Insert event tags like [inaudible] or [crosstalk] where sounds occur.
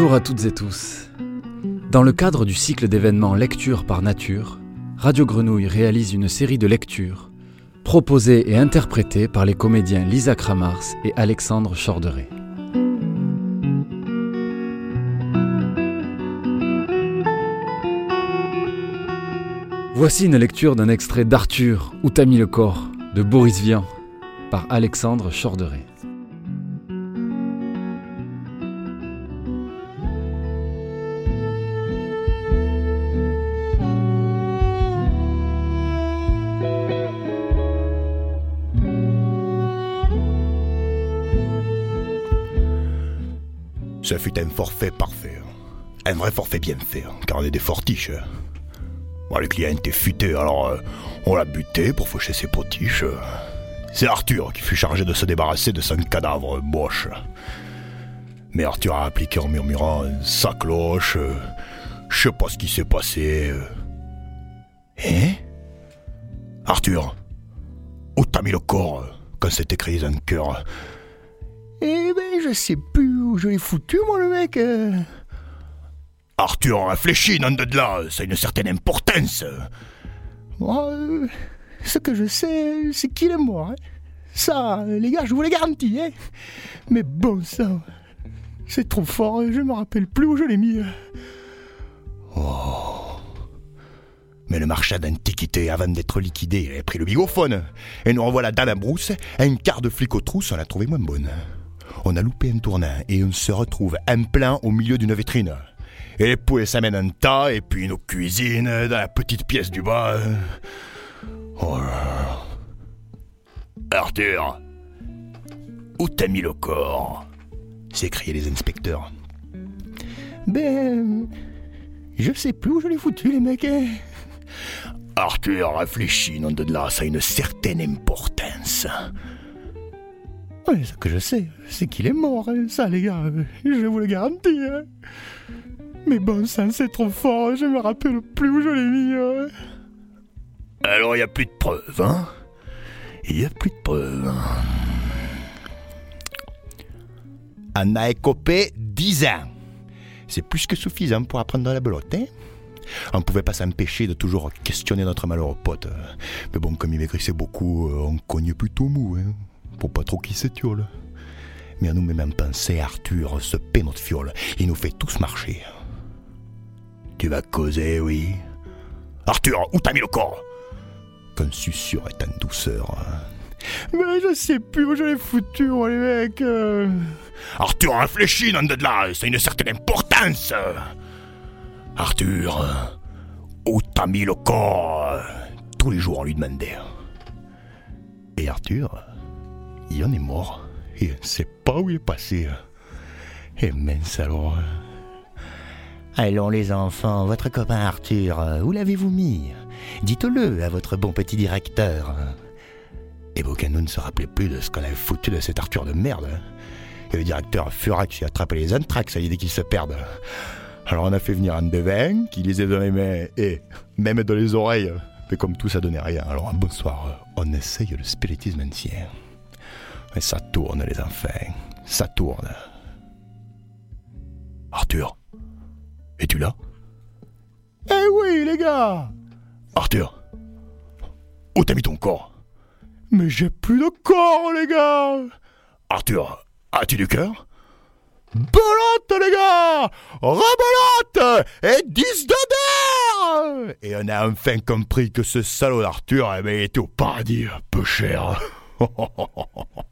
Bonjour à toutes et tous. Dans le cadre du cycle d'événements Lecture par Nature, Radio Grenouille réalise une série de lectures proposées et interprétées par les comédiens Lisa Kramars et Alexandre Chorderet. Voici une lecture d'un extrait d'Arthur, Où t'as mis le corps de Boris Vian par Alexandre Chorderet. Ce fut un forfait parfait. Un vrai forfait bien fait, car on est des fortiches. Bon, le client était futé, alors euh, on l'a buté pour faucher ses potiches. C'est Arthur qui fut chargé de se débarrasser de son cadavre moche. Mais Arthur a appliqué en murmurant sa cloche. euh, Je sais pas ce qui s'est passé. euh. Hein? Arthur, où t'as mis le corps euh, quand s'est écrit un cœur Eh ben, je sais plus où je l'ai foutu, moi, le mec. euh. Arthur, réfléchis, nom de là, ça a une certaine importance. Moi, euh, ce que je sais, c'est qu'il est mort. hein. Ça, euh, les gars, je vous le garantis. Hein. Mais bon sang, c'est trop fort. Je me rappelle plus où je l'ai mis. Mais le marchand d'antiquité, avant d'être liquidé, il avait pris le bigophone. Et nous revoilà dans la brousse, à une quart de flic aux trousses, on l'a trouvé moins bonne. On a loupé un tournant et on se retrouve en plein au milieu d'une vitrine. Et les poulets s'amènent en tas, et puis nos cuisines, dans la petite pièce du bas. Oh. Arthur, où t'as mis le corps? s'écriaient les inspecteurs. Ben, je sais plus où je l'ai foutu, les mecs. hein. Arthur, réfléchis, nom de là, ça a une certaine importance. Ce que je sais, c'est qu'il est mort. hein. Ça, les gars, je vous le garantis. hein. Mais bon sang, c'est trop fort. Je me rappelle plus où je l'ai mis. hein. Alors, il n'y a plus de preuves, hein Il n'y a plus de preuves. hein. On a écopé 10 ans. C'est plus que suffisant pour apprendre dans la belote, hein On ne pouvait pas s'empêcher de toujours questionner notre malheureux pote. Mais bon, comme il maigrissait beaucoup, euh, on cognait plutôt mou, hein Pour pas trop qu'il s'étiole. Mais à nous même penser, Arthur se paie notre fiole. Il nous fait tous marcher. Tu vas causer, oui Arthur, où t'as mis le corps? Qu'un susurre est en douceur. hein. Mais je sais plus où je l'ai foutu, les mecs. euh. Arthur, réfléchis, nom de là, c'est une certaine importance. Arthur, où t'as mis le corps? Tous les jours, on lui demandait. Et Arthur, il en est mort. Et on ne sait pas où il est passé. Et mince alors. Allons les enfants, votre copain Arthur, euh, où l'avez-vous mis? Dites-le à votre bon petit directeur. Et Bocano ne se rappelait plus de ce qu'on avait foutu de cet Arthur de merde. Et le directeur Furax a attrapé les anthrax à l'idée qu'ils se perdent. Alors on a fait venir un devin qui les a dans les mains et même dans les oreilles. Mais comme tout, ça donnait rien. Alors un bonsoir, on essaye le spiritisme ancien. Et ça tourne, les enfants. Ça tourne. Arthur, es-tu là? Eh oui, les gars! Arthur, où t'as mis ton corps Mais j'ai plus de corps, les gars! Arthur, as-tu du cœur? Belote, les gars! Rebelote! Et 10 de d'air! Et on a enfin compris que ce salaud d'Arthur, eh il était au paradis, peu cher. [laughs]